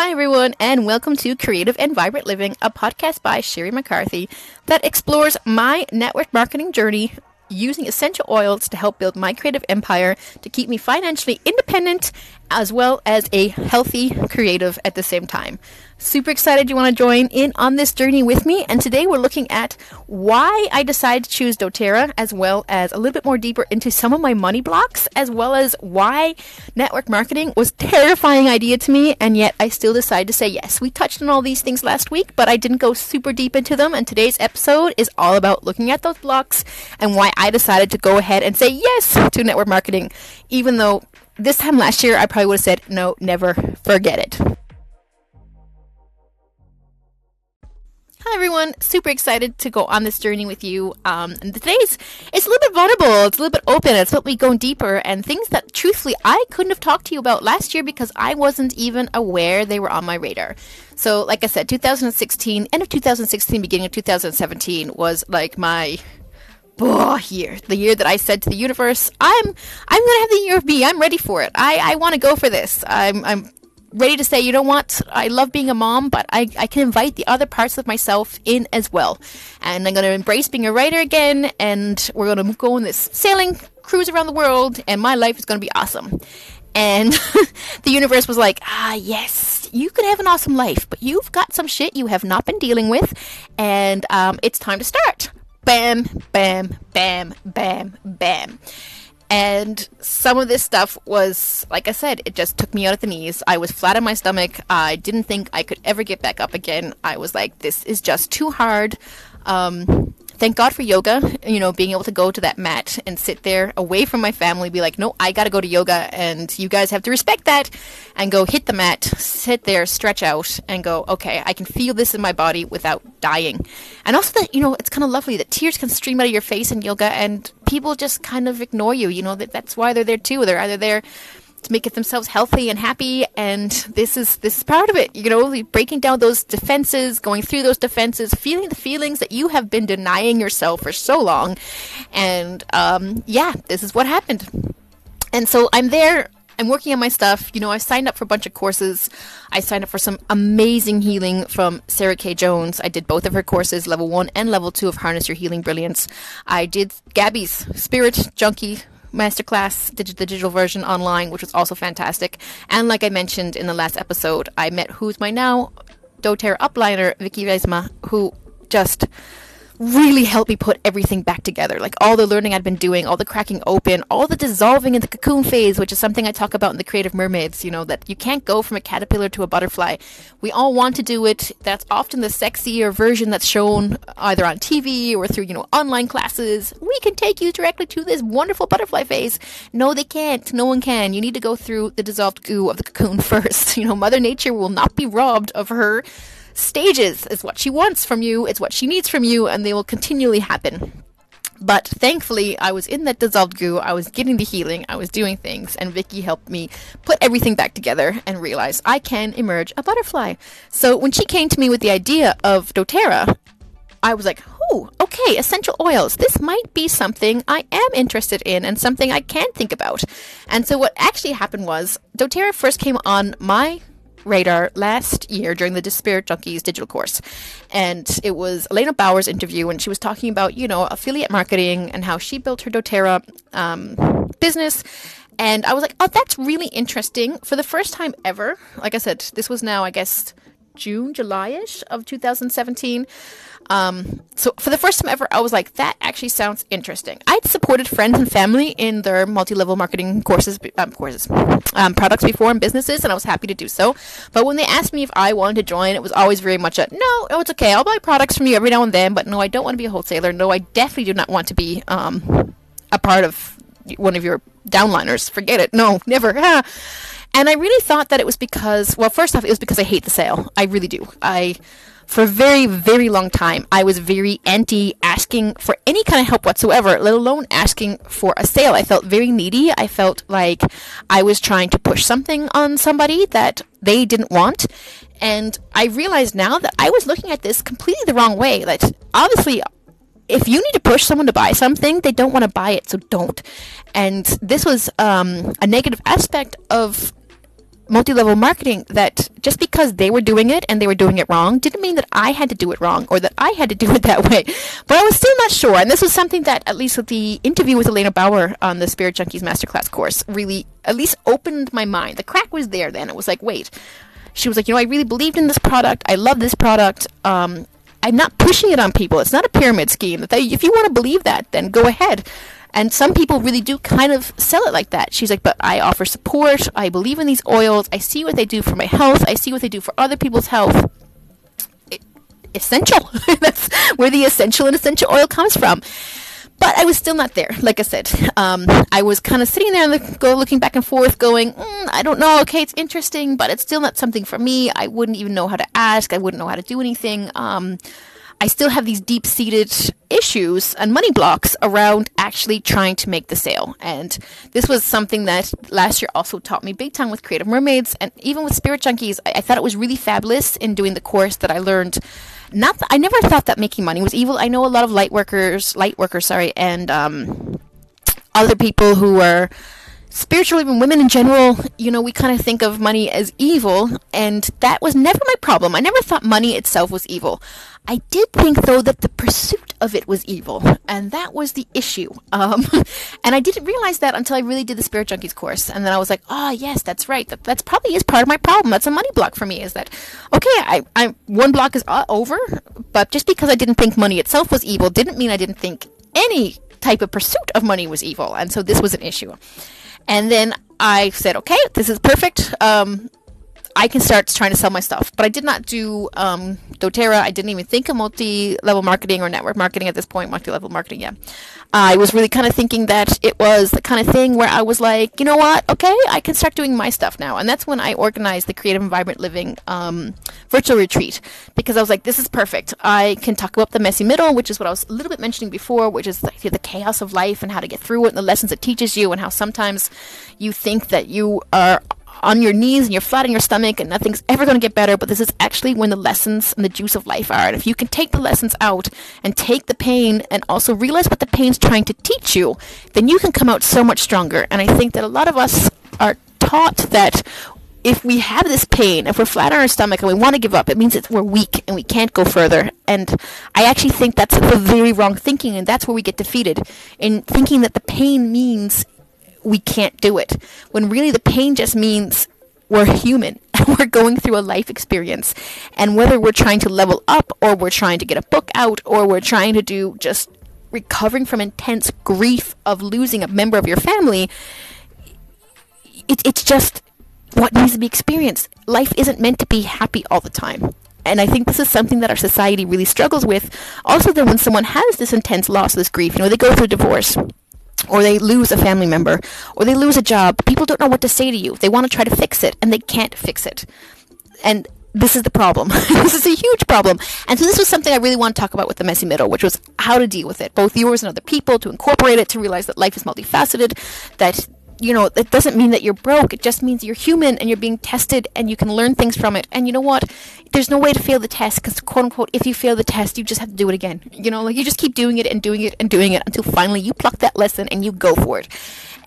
Hi, everyone, and welcome to Creative and Vibrant Living, a podcast by Sherry McCarthy that explores my network marketing journey using essential oils to help build my creative empire to keep me financially independent as well as a healthy creative at the same time. Super excited you want to join in on this journey with me. And today we're looking at why I decided to choose doTERRA, as well as a little bit more deeper into some of my money blocks, as well as why network marketing was terrifying idea to me, and yet I still decided to say yes. We touched on all these things last week, but I didn't go super deep into them. And today's episode is all about looking at those blocks and why I decided to go ahead and say yes to network marketing, even though this time last year I probably would have said no, never, forget it. Hi everyone, super excited to go on this journey with you. Um, and today's it's a little bit vulnerable, it's a little bit open, it's what we going deeper and things that truthfully I couldn't have talked to you about last year because I wasn't even aware they were on my radar. So, like I said, 2016, end of 2016, beginning of 2017 was like my year, the year that I said to the universe, "I'm, I'm gonna have the year of me. I'm ready for it. I, I want to go for this. I'm, I'm ready to say, you know what? I love being a mom, but I, I can invite the other parts of myself in as well. And I'm going to embrace being a writer again, and we're going to go on this sailing cruise around the world, and my life is going to be awesome. And the universe was like, ah, yes, you could have an awesome life, but you've got some shit you have not been dealing with, and um, it's time to start. Bam, bam, bam, bam, bam. And some of this stuff was, like I said, it just took me out at the knees. I was flat on my stomach. I didn't think I could ever get back up again. I was like, this is just too hard. Um, thank God for yoga, you know, being able to go to that mat and sit there away from my family, be like, no, I got to go to yoga. And you guys have to respect that and go hit the mat, sit there, stretch out, and go, okay, I can feel this in my body without dying. And also that, you know, it's kind of lovely that tears can stream out of your face in yoga and people just kind of ignore you. You know, that that's why they're there too. They're either there to make it themselves healthy and happy and this is this is part of it you know breaking down those defenses going through those defenses feeling the feelings that you have been denying yourself for so long and um, yeah this is what happened and so i'm there I'm working on my stuff. You know, I signed up for a bunch of courses. I signed up for some amazing healing from Sarah K. Jones. I did both of her courses, level one and level two of Harness Your Healing Brilliance. I did Gabby's Spirit Junkie masterclass, the digital version online, which was also fantastic. And like I mentioned in the last episode, I met who's my now doTERRA upliner, Vicky Reisma, who just really helped me put everything back together. Like all the learning I'd been doing, all the cracking open, all the dissolving in the cocoon phase, which is something I talk about in the Creative Mermaids, you know, that you can't go from a caterpillar to a butterfly. We all want to do it. That's often the sexier version that's shown either on TV or through, you know, online classes. We can take you directly to this wonderful butterfly phase. No, they can't. No one can. You need to go through the dissolved goo of the cocoon first. You know, Mother Nature will not be robbed of her stages is what she wants from you, it's what she needs from you, and they will continually happen. But thankfully, I was in that dissolved goo. I was getting the healing. I was doing things, and Vicky helped me put everything back together and realize I can emerge a butterfly. So when she came to me with the idea of doTERRA, I was like, "Oh, okay, essential oils. This might be something I am interested in and something I can think about." And so what actually happened was doTERRA first came on my radar last year during the Spirit Junkies digital course. And it was Elena Brower's interview, and she was talking about, you know, affiliate marketing and how she built her doTERRA um, business. And I was like, oh, that's really interesting. For the first time ever, like I said, this was now, I guess, June, July ish of 2017. Um, so for the first time ever, I was like, that actually sounds interesting. I'd supported friends and family in their multi-level marketing courses, um, courses, um, products before in businesses, and I was happy to do so. But when they asked me if I wanted to join, it was always very much a no. Oh, it's okay. I'll buy products from you every now and then, but no, I don't want to be a wholesaler. No, I definitely do not want to be um, a part of one of your downliners. Forget it. No, never. and I really thought that it was because, well, first off, it was because I hate the sale. I really do. I for a very, very long time, I was very anti asking for any kind of help whatsoever, let alone asking for a sale. I felt very needy. I felt like I was trying to push something on somebody that they didn't want. And I realized now that I was looking at this completely the wrong way. That obviously, if you need to push someone to buy something, they don't want to buy it, so don't. And this was um, a negative aspect of multi level marketing that just because they were doing it and they were doing it wrong didn't mean that I had to do it wrong or that I had to do it that way. But I was still not sure. And this was something that, at least with the interview with Elena Brower on the Spirit Junkies Masterclass course, really at least opened my mind. The crack was there then. It was like, wait. She was like, you know, I really believed in this product. I love this product. Um, I'm not pushing it on people. It's not a pyramid scheme. If you want to believe that, then go ahead. And some people really do kind of sell it like that. She's like, but I offer support. I believe in these oils. I see what they do for my health. I see what they do for other people's health. It, essential. That's where the essential and essential oil comes from. But I was still not there. Like I said, um, I was kind of sitting there and go looking back and forth, going, mm, I don't know. Okay, it's interesting, but it's still not something for me. I wouldn't even know how to ask. I wouldn't know how to do anything. Um, I still have these deep seated issues and money blocks around actually trying to make the sale. And this was something that last year also taught me big time with Creative Mermaids and even with Spirit Junkies. I, I thought it was really fabulous in doing the course that I learned. Not, th- I never thought that making money was evil. I know a lot of light workers, light workers, sorry, and um, other people who are spiritual, even women in general, you know, we kind of think of money as evil, and that was never my problem. I never thought money itself was evil. I did think, though, that the pursuit of it was evil, and that was the issue. Um, and I didn't realize that until I really did the Spirit Junkies course, and then I was like, oh, yes, that's right. That that's probably is part of my problem. That's a money block for me. Is that okay? I, I one block is uh, over, but just because I didn't think money itself was evil didn't mean I didn't think any type of pursuit of money was evil, and so this was an issue. And then I said, okay, this is perfect. Um, I can start trying to sell my stuff. But I did not do um, doTERRA. I didn't even think of multi-level marketing or network marketing at this point. Multi-level marketing, yeah. I was really kind of thinking that it was the kind of thing where I was like, you know what? Okay, I can start doing my stuff now. And that's when I organized the Creative and Vibrant Living um, virtual retreat because I was like, this is perfect. I can talk about the messy middle, which is what I was a little bit mentioning before, which is the, the chaos of life and how to get through it and the lessons it teaches you and how sometimes you think that you are on your knees and you're flat on your stomach and nothing's ever going to get better, but this is actually when the lessons and the juice of life are. And if you can take the lessons out and take the pain and also realize what the pain's trying to teach you, then you can come out so much stronger. And I think that a lot of us are taught that if we have this pain, if we're flat on our stomach and we want to give up, it means that we're weak and we can't go further. And I actually think that's the very wrong thinking, and that's where we get defeated in thinking that the pain means we can't do it. When really the pain just means we're human and we're going through a life experience. And whether we're trying to level up or we're trying to get a book out or we're trying to do just recovering from intense grief of losing a member of your family, it, it's just what needs to be experienced. Life isn't meant to be happy all the time. And I think this is something that our society really struggles with. Also, then when someone has this intense loss, this grief, you know, they go through divorce, or they lose a family member, or they lose a job, people don't know what to say to you. They want to try to fix it, and they can't fix it. And this is the problem. this is a huge problem. And so this was something I really want to talk about with the messy middle, which was how to deal with it, both yours and other people, to incorporate it, to realize that life is multifaceted, that you know, it doesn't mean that you're broke. It just means you're human and you're being tested and you can learn things from it. And you know what? There's no way to fail the test because, quote unquote, if you fail the test, you just have to do it again. You know, like you just keep doing it and doing it and doing it until finally you pluck that lesson and you go for it.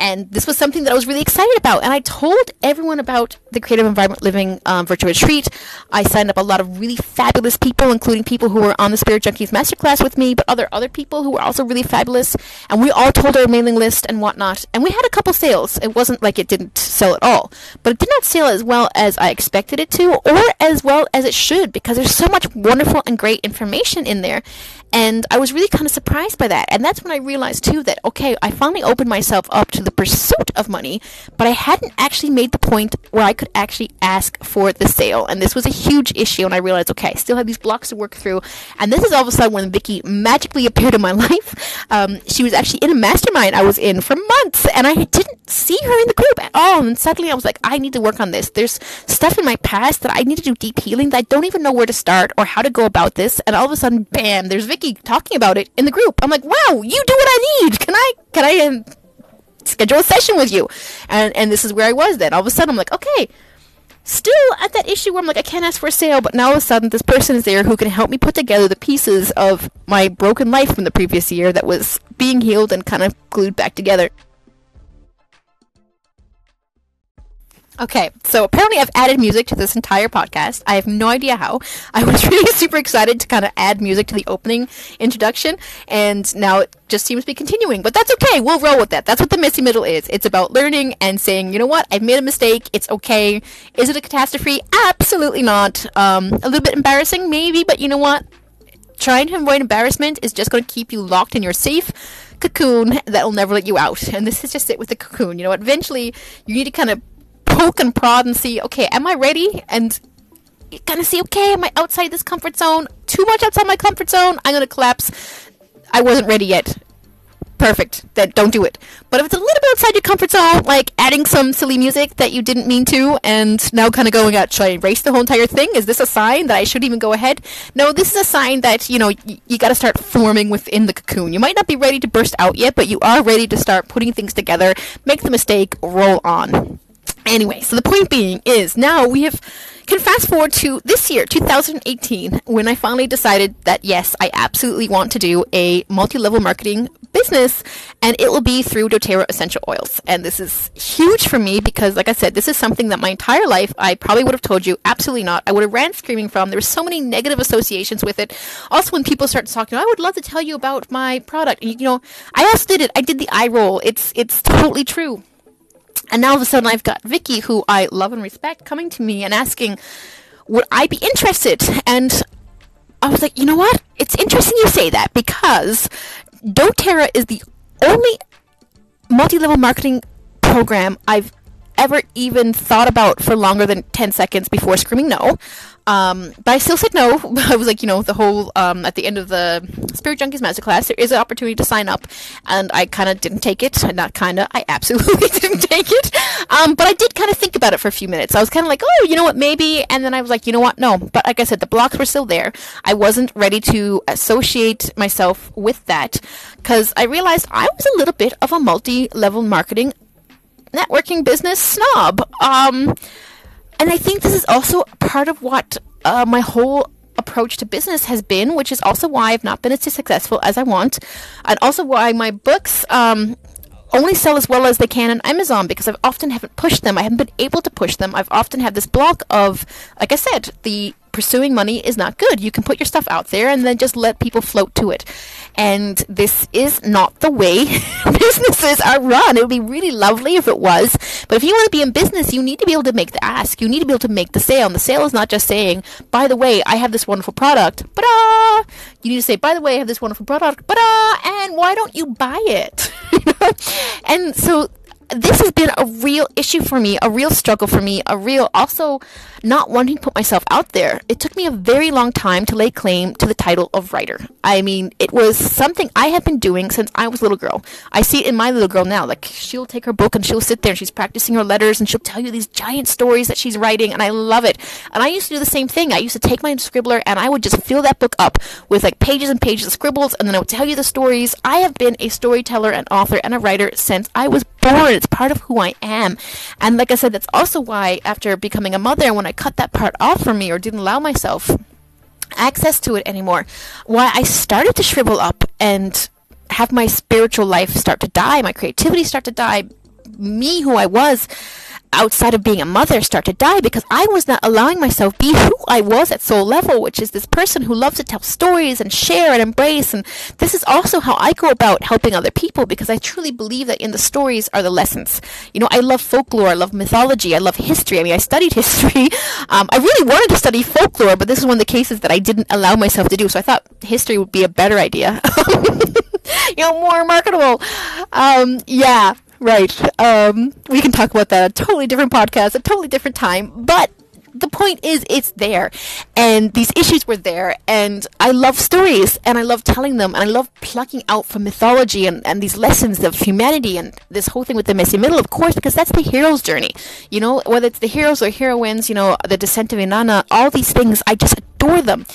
And this was something that I was really excited about. And I told everyone about the Creative and Vibrant Living um, virtual retreat. I signed up a lot of really fabulous people, including people who were on the Spirit Junkies Masterclass with me, but other other people who were also really fabulous. And we all told our mailing list and whatnot. And we had a couple sales. It wasn't like it didn't sell at all, but it did not sell as well as I expected it to, or as well as it should, because there's so much wonderful and great information in there. And I was really kind of surprised by that. And that's when I realized too that, okay, I finally opened myself up to the pursuit of money, but I hadn't actually made the point where I could actually ask for the sale. And this was a huge issue. And I realized, okay, I still have these blocks to work through. And this is all of a sudden when Vicky magically appeared in my life. Um, she was actually in a mastermind I was in for months, and I didn't see her in the group at all. And suddenly I was like, I need to work on this. There's stuff in my past that I need to do deep healing that I don't even know where to start or how to go about this. And all of a sudden, bam, there's Vicky talking about it in the group. I'm like, wow, you do what I need. Can I, can I um, schedule a session with you? And, and this is where I was then. All of a sudden, I'm like, okay, still at that issue where I'm like, I can't ask for a sale, but now all of a sudden this person is there who can help me put together the pieces of my broken life from the previous year that was being healed and kind of glued back together. Okay, so apparently I've added music to this entire podcast. I have no idea how. I was really super excited to kind of add music to the opening introduction, and now it just seems to be continuing. But that's okay. We'll roll with that. That's what the messy middle is. It's about learning and saying, you know what, I've made a mistake. It's okay. Is it a catastrophe? Absolutely not. Um, a little bit embarrassing, maybe, but you know what? Trying to avoid embarrassment is just going to keep you locked in your safe cocoon that will never let you out. And this is just it with the cocoon. You know, what? eventually you need to kind of poke and prod and see, okay, am I ready? And you kind of see, okay, am I outside this comfort zone? Too much outside my comfort zone? I'm to collapse. I wasn't ready yet. Perfect. Then don't do it. But if it's a little bit outside your comfort zone, like adding some silly music that you didn't mean to, and now kind of going out, should I erase the whole entire thing? Is this a sign that I should even go ahead? No, this is a sign that, you know, y- you got to start forming within the cocoon. You might not be ready to burst out yet, but you are ready to start putting things together, make the mistake, roll on. Anyway, so the point being is now we have can fast forward to this year, 2018, when I finally decided that yes, I absolutely want to do a multi-level marketing business, and it will be through doTERRA essential oils. And this is huge for me because, like I said, this is something that my entire life I probably would have told you absolutely not. I would have ran screaming from. There were so many negative associations with it. Also, when people start talking, I would love to tell you about my product. You know, I also did it. I did the eye roll. It's it's totally true. And now all of a sudden I've got Vicky, who I love and respect, coming to me and asking, would I be interested? And I was like, you know what? It's interesting you say that because doTERRA is the only multi-level marketing program I've ever even thought about for longer than 10 seconds before screaming no. Um, but I still said no. I was like, you know, the whole, um, at the end of the Spirit Junkies Masterclass, there is an opportunity to sign up. And I kind of didn't take it. Not kind of, I absolutely didn't take it. Um, but I did kind of think about it for a few minutes. I was kind of like, oh, you know what, maybe. And then I was like, you know what, no. But like I said, the blocks were still there. I wasn't ready to associate myself with that because I realized I was a little bit of a multi level marketing networking business snob. Um, and I think this is also part of what uh, my whole approach to business has been, which is also why I've not been as successful as I want, and also why my books um, only sell as well as they can on Amazon because I've often haven't pushed them. I haven't been able to push them. I've often had this block of, like I said, the pursuing money is not good. You can put your stuff out there and then just let people float to it. And this is not the way businesses are run. It would be really lovely if it was. But if you want to be in business, you need to be able to make the ask. You need to be able to make the sale. And the sale is not just saying, by the way, I have this wonderful product. But uh You need to say, by the way, I have this wonderful product. But uh And why don't you buy it? and so this has been a real issue for me, a real struggle for me, a real also not wanting to put myself out there. It took me a very long time to lay claim to the title of writer. I mean, it was something I have been doing since I was a little girl. I see it in my little girl now. Like, she'll take her book and she'll sit there and she's practicing her letters and she'll tell you these giant stories that she's writing, and I love it. And I used to do the same thing. I used to take my scribbler and I would just fill that book up with like pages and pages of scribbles, and then I would tell you the stories. I have been a storyteller, an author, and a writer since I was born. It's part of who I am. And like I said, that's also why after becoming a mother, when I cut that part off from me or didn't allow myself access to it anymore, why I started to shrivel up and have my spiritual life start to die, my creativity start to die, me who I was outside of being a mother start to die because I was not allowing myself be who I was at soul level, which is this person who loves to tell stories and share and embrace. And this is also how I go about helping other people because I truly believe that in the stories are the lessons. You know, I love folklore, I love mythology, I love history. I mean, I studied history. Um, I really wanted to study folklore, but this is one of the cases that I didn't allow myself to do. So I thought history would be a better idea. you know, more marketable. Um, yeah, Right. Um, we can talk about that. A totally different podcast, a totally different time. But the point is, it's there. And these issues were there. And I love stories and I love telling them. And I love plucking out from mythology and, and these lessons of humanity and this whole thing with the messy middle, of course, because that's the hero's journey. You know, whether it's the heroes or heroines, you know, the descent of Inanna, all these things, I just adore them.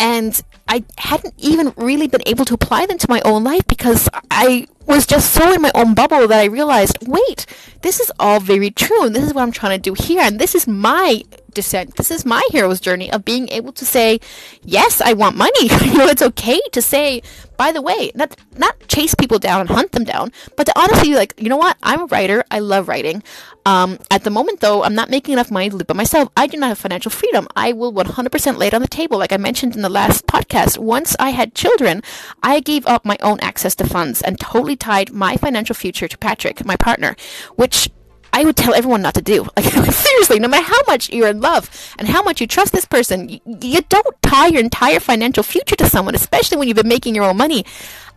And I hadn't even really been able to apply them to my own life because I was just so in my own bubble that I realized, wait, this is all very true, and this is what I'm trying to do here, and this is my descent. This is my hero's journey of being able to say, yes, I want money. you know, it's okay to say, by the way, not not chase people down and hunt them down, but to honestly be like, you know what? I'm a writer. I love writing. Um, at the moment, though, I'm not making enough money to live by myself. I do not have financial freedom. I will 100% lay it on the table, like I mentioned in the last podcast. Once I had children, I gave up my own access to funds and totally tied my financial future to Patrick, my partner, which I would tell everyone not to do. Like seriously, no matter how much you're in love and how much you trust this person, you, you don't tie your entire financial future to someone, especially when you've been making your own money.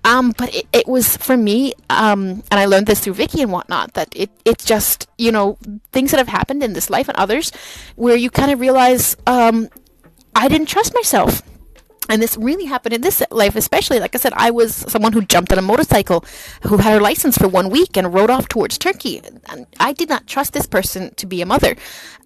Um, but it, it was for me, um, and I learned this through Vicky and whatnot, that it, it's just, you know, things that have happened in this life and others where you kind of realize, um, I didn't trust myself. And this really happened in this life, especially. Like I said, I was someone who jumped on a motorcycle, who had her license for one week and rode off towards Turkey. And I did not trust this person to be a mother.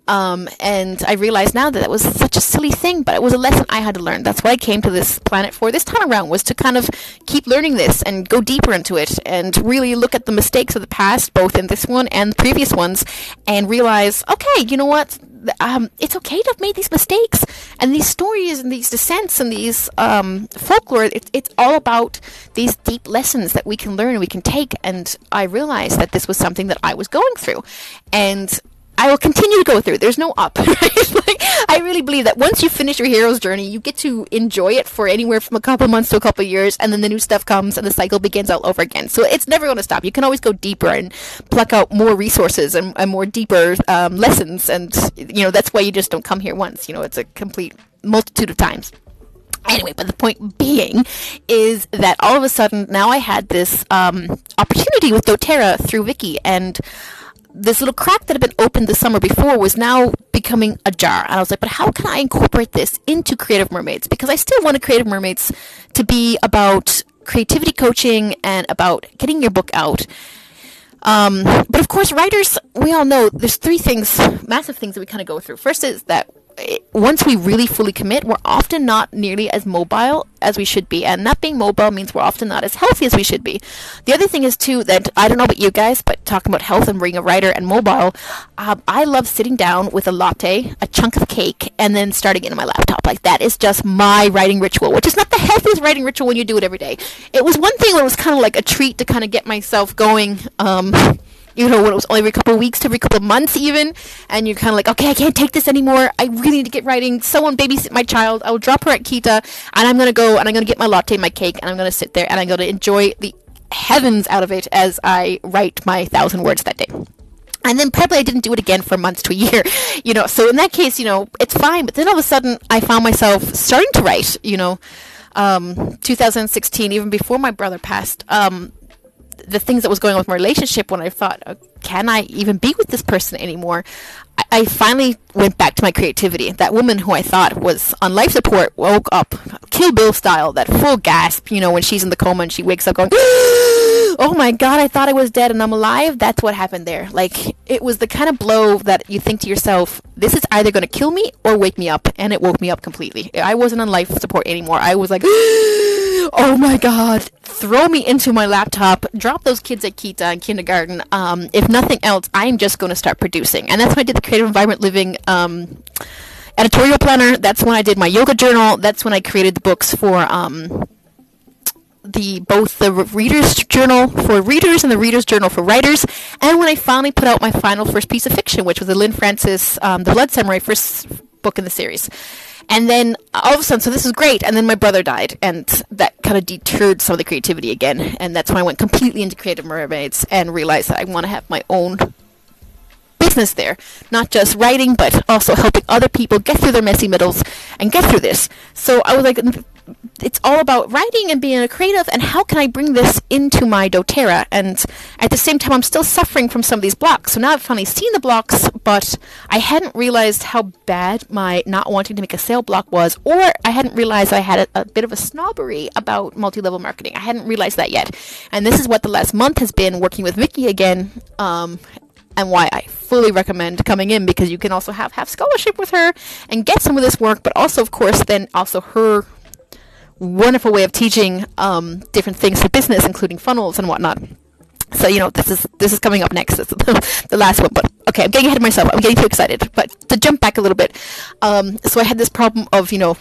Um, and I realize now that that was such a silly thing, but it was a lesson I had to learn. That's what I came to this planet for this time around, was to kind of keep learning this and go deeper into it and really look at the mistakes of the past, both in this one and previous ones, and realize, okay, you know what? Um, it's okay to have made these mistakes and these stories and these descents and these um, folklore. It, it's all about these deep lessons that we can learn and we can take. And I realized that this was something that I was going through, and I will continue to go through. There's no up. Right? like, I really believe that once you finish your hero's journey, you get to enjoy it for anywhere from a couple months to a couple years, and then the new stuff comes and the cycle begins all over again. So it's never going to stop. You can always go deeper and pluck out more resources and, and more deeper um, lessons. And, you know, that's why you just don't come here once. You know, it's a complete multitude of times. Anyway, but the point being is that all of a sudden now I had this um, opportunity with doTERRA through Vicky, and this little crack that had been opened the summer before was now becoming a jar. And I was like, but how can I incorporate this into Creative Mermaids? Because I still wanted Creative Mermaids to be about creativity coaching and about getting your book out. Um, but of course, writers, we all know there's three things, massive things that we kind of go through. First is that once we really fully commit, we're often not nearly as mobile as we should be. And not being mobile means we're often not as healthy as we should be. The other thing is, too, that I don't know about you guys, but talking about health and being a writer and mobile, um, I love sitting down with a latte, a chunk of cake, and then starting it my laptop. Like, that is just my writing ritual, which is not the healthiest writing ritual when you do it every day. It was one thing when it was kind of like a treat to kind of get myself going. Um, you know, when it was only every couple of weeks to every couple of months even, and you're kind of like, okay, I can't take this anymore. I really need to get writing. Someone babysit my child. I will drop her at Kita, and I'm gonna go and I'm gonna get my latte, my cake, and I'm gonna sit there and I'm gonna enjoy the heavens out of it as I write my thousand words that day. And then probably I didn't do it again for months to a year, you know. So in that case, you know, it's fine. But then all of a sudden, I found myself starting to write. You know, um, 2016, even before my brother passed. Um, the things that was going on with my relationship when I thought, uh, can I even be with this person anymore? I, finally went back to my creativity. That woman who I thought was on life support woke up, Kill Bill style, that full gasp, you know, when she's in the coma and she wakes up going, oh my god, I thought I was dead and I'm alive. That's what happened there. Like, it was the kind of blow that you think to yourself, this is either going to kill me or wake me up. And it woke me up completely. I wasn't on life support anymore. I was like, oh my god, throw me into my laptop, drop those kids at Kita in kindergarten. Um, if nothing else, I'm just going to start producing. And that's when I did the Creative and Vibrant Living um, editorial planner. That's when I did my yoga journal. That's when I created the books for um, the both the readers journal for readers and the readers journal for writers and when i finally put out my final first piece of fiction which was the lynn francis um, the blood samurai first book in the series and then all of a sudden, so this is great. And then my brother died, and that kind of deterred some of the creativity again. And that's when I went completely into Creative Mermaids and realized that I want to have my own business there. Not just writing, but also helping other people get through their messy middles and get through this. So I was like, it's all about writing and being a creative and how can I bring this into my doTERRA and at the same time I'm still suffering from some of these blocks so now I've finally seen the blocks but I hadn't realized how bad my not wanting to make a sale block was or I hadn't realized I had a, a bit of a snobbery about multi-level marketing I hadn't realized that yet and this is what the last month has been working with Vicky again um, and why I fully recommend coming in because you can also have have scholarship with her and get some of this work but also of course then also her wonderful way of teaching um, different things for business, including funnels and whatnot. So you know this is this is coming up next. This is the, the last one, but okay, I'm getting ahead of myself. I'm getting too excited. But to jump back a little bit, um, so I had this problem of you know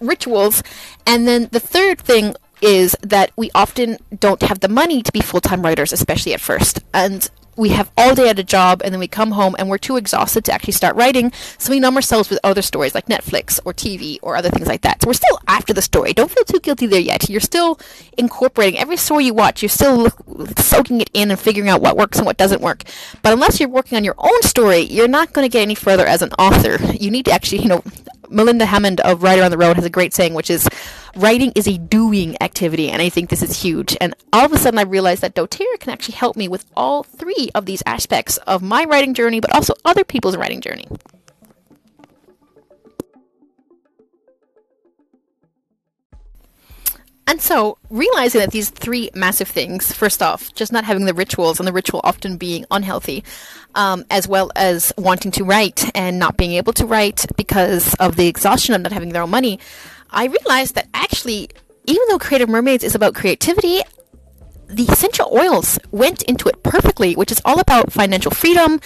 rituals, and then the third thing is that we often don't have the money to be full time writers, especially at first. And we have all day at a job and then we come home and we're too exhausted to actually start writing. So we numb ourselves with other stories like Netflix or TV or other things like that. So we're still after the story. Don't feel too guilty there yet. You're still incorporating every story you watch. You're still look, soaking it in and figuring out what works and what doesn't work. But unless you're working on your own story, you're not going to get any further as an author. You need to actually, you know, Melinda Hammond of Writer on the Road has a great saying, which is, writing is a doing activity, and I think this is huge. And all of a sudden, I realized that doTERRA can actually help me with all three of these aspects of my writing journey, but also other people's writing journey. And so, realizing that these three massive things first off, just not having the rituals, and the ritual often being unhealthy, um, as well as wanting to write and not being able to write because of the exhaustion of not having their own money, I realized that actually, even though Creative Mermaids is about creativity, the essential oils went into it perfectly, which is all about financial freedom,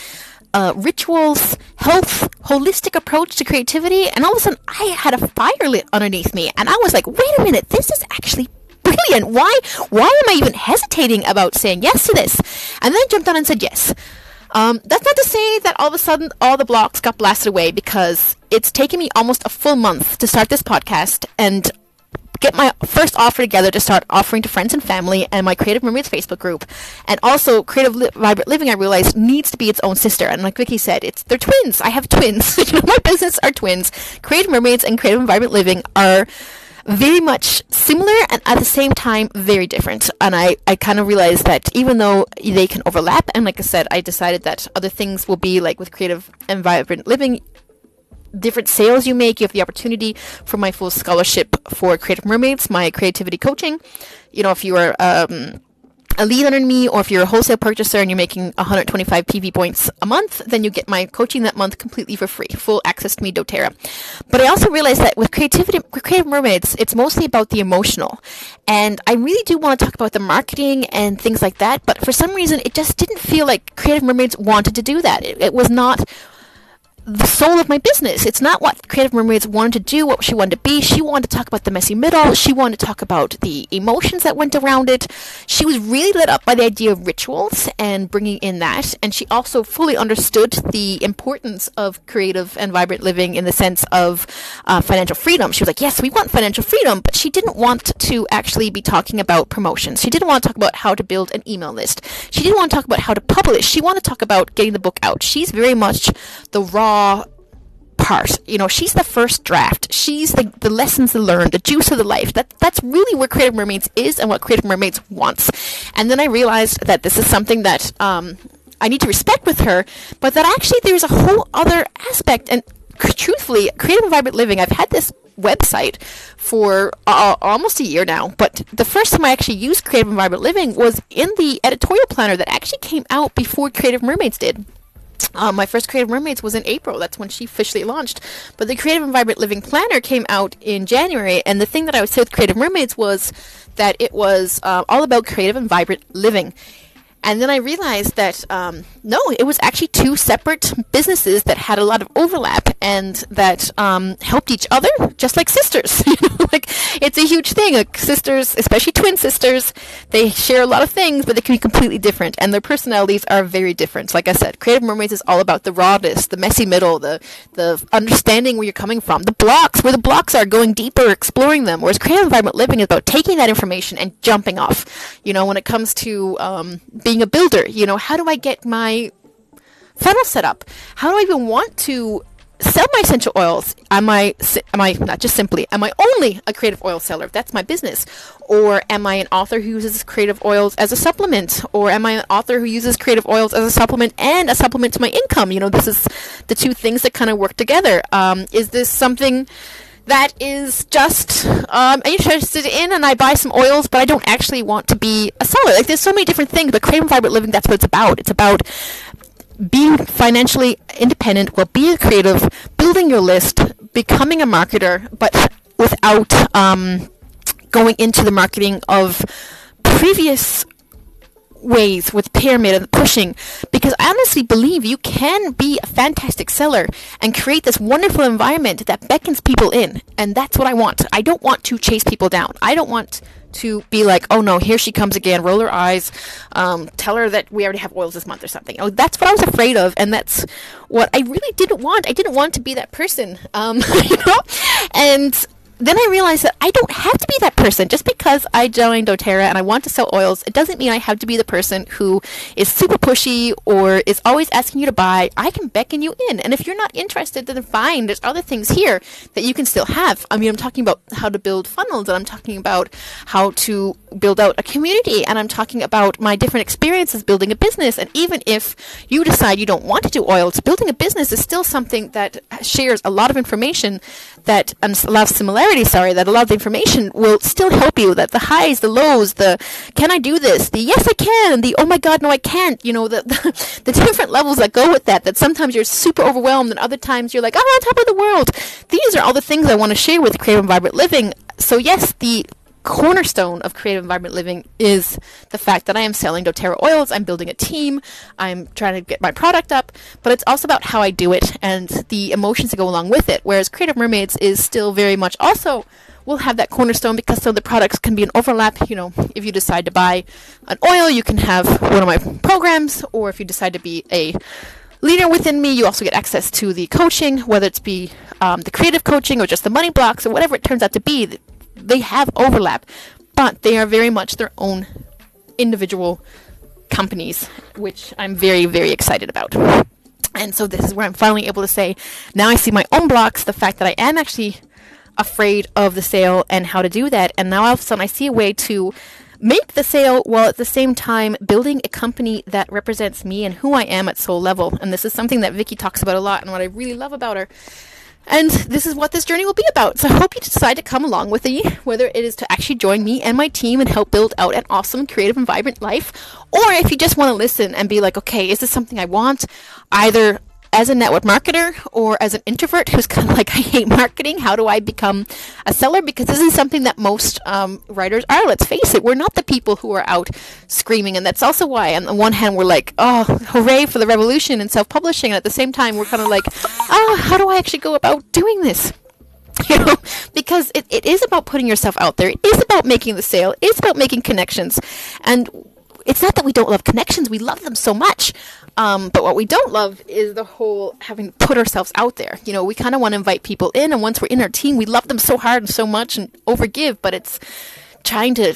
uh, rituals, health, holistic approach to creativity, and all of a sudden I had a fire lit underneath me, and I was like, wait a minute, this is actually brilliant. Why, why am I even hesitating about saying yes to this? And then jumped on and said yes. Um, that's not to say that all of a sudden all the blocks got blasted away because it's taken me almost a full month to start this podcast and get my first offer together to start offering to friends and family and my Creative Mermaids Facebook group. And also, Creative Li- Vibrant Living, I realized, needs to be its own sister. And like Vicky said, it's they're twins. I have twins. my business are twins. Creative Mermaids and Creative Vibrant Living are very much similar and at the same time very different. And I, I kind of realized that even though they can overlap, and like I said, I decided that other things will be like with Creative and Vibrant Living, different sales you make. You have the opportunity for my full scholarship for Creative Mermaids, my creativity coaching. You know, if you are um, a lead under me, or if you're a wholesale purchaser and you're making 125 PV points a month, then you get my coaching that month completely for free, full access to me, doTERRA. But I also realized that with creativity, with Creative Mermaids, it's mostly about the emotional. And I really do want to talk about the marketing and things like that, but for some reason, it just didn't feel like Creative Mermaids wanted to do that. It, it was not the soul of my business. It's not what Creative Mermaids wanted to do, what she wanted to be. She wanted to talk about the messy middle. She wanted to talk about the emotions that went around it. She was really lit up by the idea of rituals and bringing in that. And she also fully understood the importance of creative and vibrant living in the sense of uh, financial freedom. She was like, yes, we want financial freedom, but she didn't want to actually be talking about promotions. She didn't want to talk about how to build an email list. She didn't want to talk about how to publish. She wanted to talk about getting the book out. She's very much the raw part. You know, she's the first draft. She's the, the lessons learned, the juice of the life. That that's really where Creative Mermaids is and what Creative Mermaids wants. And then I realized that this is something that um, I need to respect with her, but that actually there's a whole other aspect. And truthfully, Creative and Vibrant Living, I've had this website for uh, almost a year now. But the first time I actually used Creative and Vibrant Living was in the editorial planner that actually came out before Creative Mermaids did. Uh, my first Creative Mermaids was in April. That's when she officially launched. But the Creative and Vibrant Living Planner came out in January. And the thing that I would say with Creative Mermaids was that it was uh, all about creative and vibrant living. And then I realized that um, no, it was actually two separate businesses that had a lot of overlap and that um, helped each other, just like sisters. you know, like it's a huge thing. Like sisters, especially twin sisters, they share a lot of things, but they can be completely different, and their personalities are very different. Like I said, Creative Mermaids is all about the rawness, the messy middle, the the understanding where you're coming from, the blocks, where the blocks are, going deeper, exploring them. Whereas Creative and Vibrant Living is about taking that information and jumping off. You know, when it comes to um, being a builder, you know, how do I get my funnel set up? How do I even want to sell my essential oils? Am I am I not just simply am I only a creative oil seller? That's my business, or am I an author who uses creative oils as a supplement, or am I an author who uses creative oils as a supplement and a supplement to my income? You know, this is the two things that kind of work together. Um, is this something? That is just um, interested in, and I buy some oils, but I don't actually want to be a seller. Like there's so many different things, but Creative Vibrant Living, that's what it's about. It's about being financially independent while being creative, building your list, becoming a marketer, but without um, going into the marketing of previous ways with pyramid and pushing because I honestly believe you can be a fantastic seller and create this wonderful environment that beckons people in and that's what I want. I don't want to chase people down. I don't want to be like, oh no, here she comes again, roll her eyes, um, tell her that we already have oils this month or something. Oh, that's what I was afraid of, and that's what I really didn't want. I didn't want to be that person, um, you know, and then I realized that I don't have to be that person. Just because I joined doTERRA and I want to sell oils, it doesn't mean I have to be the person who is super pushy or is always asking you to buy. I can beckon you in. And if you're not interested, then fine. There's other things here that you can still have. I mean, I'm talking about how to build funnels and I'm talking about how to build out a community and I'm talking about my different experiences building a business. And even if you decide you don't want to do oils, building a business is still something that shares a lot of information that and a similarities, sorry, that a lot of the information will still help you. That the highs, the lows, the can I do this, the yes I can, the oh my god no I can't. You know the the, the different levels that go with that. That sometimes you're super overwhelmed, and other times you're like oh, I'm on top of the world. These are all the things I want to share with Creative and Vibrant Living. So yes, the cornerstone of creative and vibrant living is the fact that I am selling doTERRA oils, I'm building a team, I'm trying to get my product up, but it's also about how I do it and the emotions that go along with it. Whereas Creative Mermaids is still very much also will have that cornerstone because some of the products can be an overlap. You know, if you decide to buy an oil, you can have one of my programs, or if you decide to be a leader within me, you also get access to the coaching, whether it's be um, the creative coaching or just the money blocks or whatever it turns out to be they have overlap, but they are very much their own individual companies, which I'm very, very excited about. And so this is where I'm finally able to say, now I see my own blocks, the fact that I am actually afraid of the sale and how to do that. And now all of a sudden I see a way to make the sale while at the same time building a company that represents me and who I am at soul level. And this is something that Vicky talks about a lot and what I really love about her and this is what this journey will be about. So I hope you decide to come along with me, whether it is to actually join me and my team and help build out an awesome, creative, and vibrant life, or if you just want to listen and be like, okay, is this something I want? Either as a network marketer or as an introvert who's kind of like, I hate marketing, how do I become a seller? Because this is something that most um, writers are. Let's face it, we're not the people who are out screaming. And that's also why, on the one hand, we're like, oh, hooray for the revolution in self publishing. And at the same time, we're kind of like, oh, how do I actually go about doing this? you know because it, it is about putting yourself out there it is about making the sale it's about making connections and it's not that we don't love connections we love them so much um, but what we don't love is the whole having to put ourselves out there. You know, we kind of want to invite people in, and once we're in our team, we love them so hard and so much and overgive, but it's trying to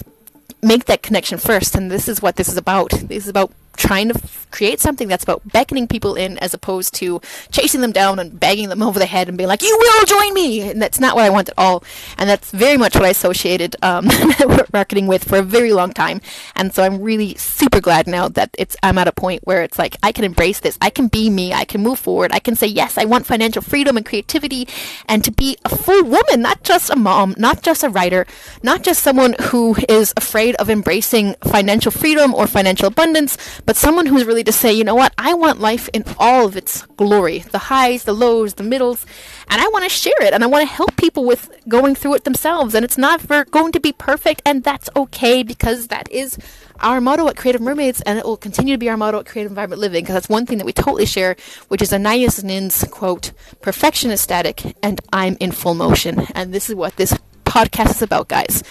make that connection first. And this is what this is about. This is about trying to f- create something that's about beckoning people in as opposed to chasing them down and banging them over the head and being like, you will join me. And that's not what I want at all. And that's very much what I associated um, marketing with for a very long time. And so I'm really super glad now that it's I'm at a point where it's like I can embrace this. I can be me. I can move forward. I can say, yes, I want financial freedom and creativity and to be a full woman, not just a mom, not just a writer, not just someone who is afraid of embracing financial freedom or financial abundance, but someone who's really to say, you know what, I want life in all of its glory the highs, the lows, the middles, and I want to share it and I want to help people with going through it themselves. And it's not for going to be perfect, and that's okay because that is our motto at Creative Mermaids, and it will continue to be our motto at Creative and Vibrant Living because that's one thing that we totally share, which is Anais Nin's quote, Perfection is static, and I'm in full motion. And this is what this podcast is about, guys.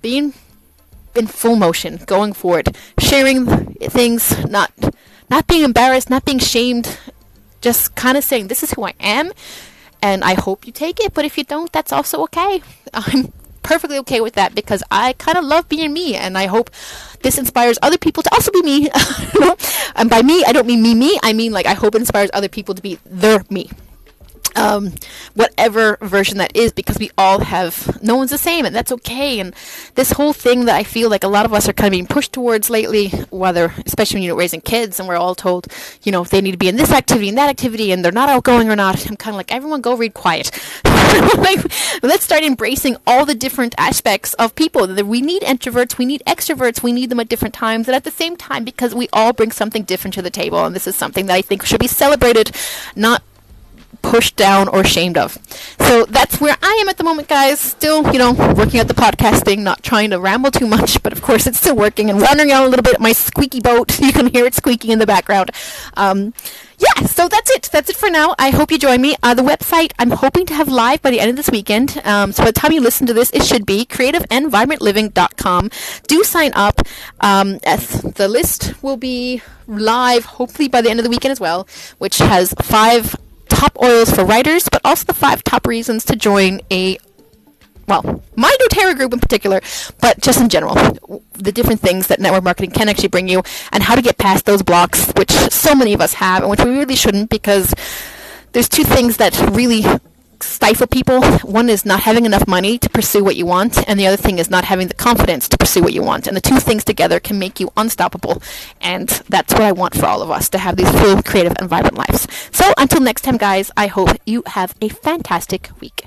Being in full motion, going forward, sharing things, not not being embarrassed, not being shamed, just kind of saying this is who I am, and I hope you take it. But if you don't, that's also okay. I'm perfectly okay with that because I kind of love being me, and I hope this inspires other people to also be me. and by me, I don't mean me, me. I mean like I hope it inspires other people to be their me um, whatever version that is because we all have no one's the same and that's okay. And this whole thing that i feel like a lot of us are kind of being pushed towards lately whether especially when you're raising kids and we're all told you know they need to be in this activity and that activity and they're not outgoing or not i'm kind of like everyone go read quiet. Like, let's start embracing all the different aspects of people. We need introverts we need extroverts we need them at different times and at the same time because we all bring something different to the table and this is something that i think should be celebrated not pushed down or ashamed of. So that's where I am at the moment, guys. Still, you know, working at the podcast thing, not trying to ramble too much, but of course it's still working and wandering out a little bit. My squeaky boat, you can hear it squeaking in the background. Um, yeah, so that's it. That's it for now. I hope you join me. Uh, the website I'm hoping to have live by the end of this weekend. Um, so by the time you listen to this, it should be creativeandvibrantliving.com. Do sign up. Um, the list will be live hopefully by the end of the weekend as well, which has five top oils for writers, but also the five top reasons to join a well, my doTERRA group in particular, but just in general, the different things that network marketing can actually bring you and how to get past those blocks, which so many of us have and which we really shouldn't because there's two things that really stifle people. One is not having enough money to pursue what you want, and the other thing is not having the confidence to pursue what you want. And the two things together can make you unstoppable. And that's what I want for all of us to have these full, creative, and vibrant lives. So until next time, guys, I hope you have a fantastic week.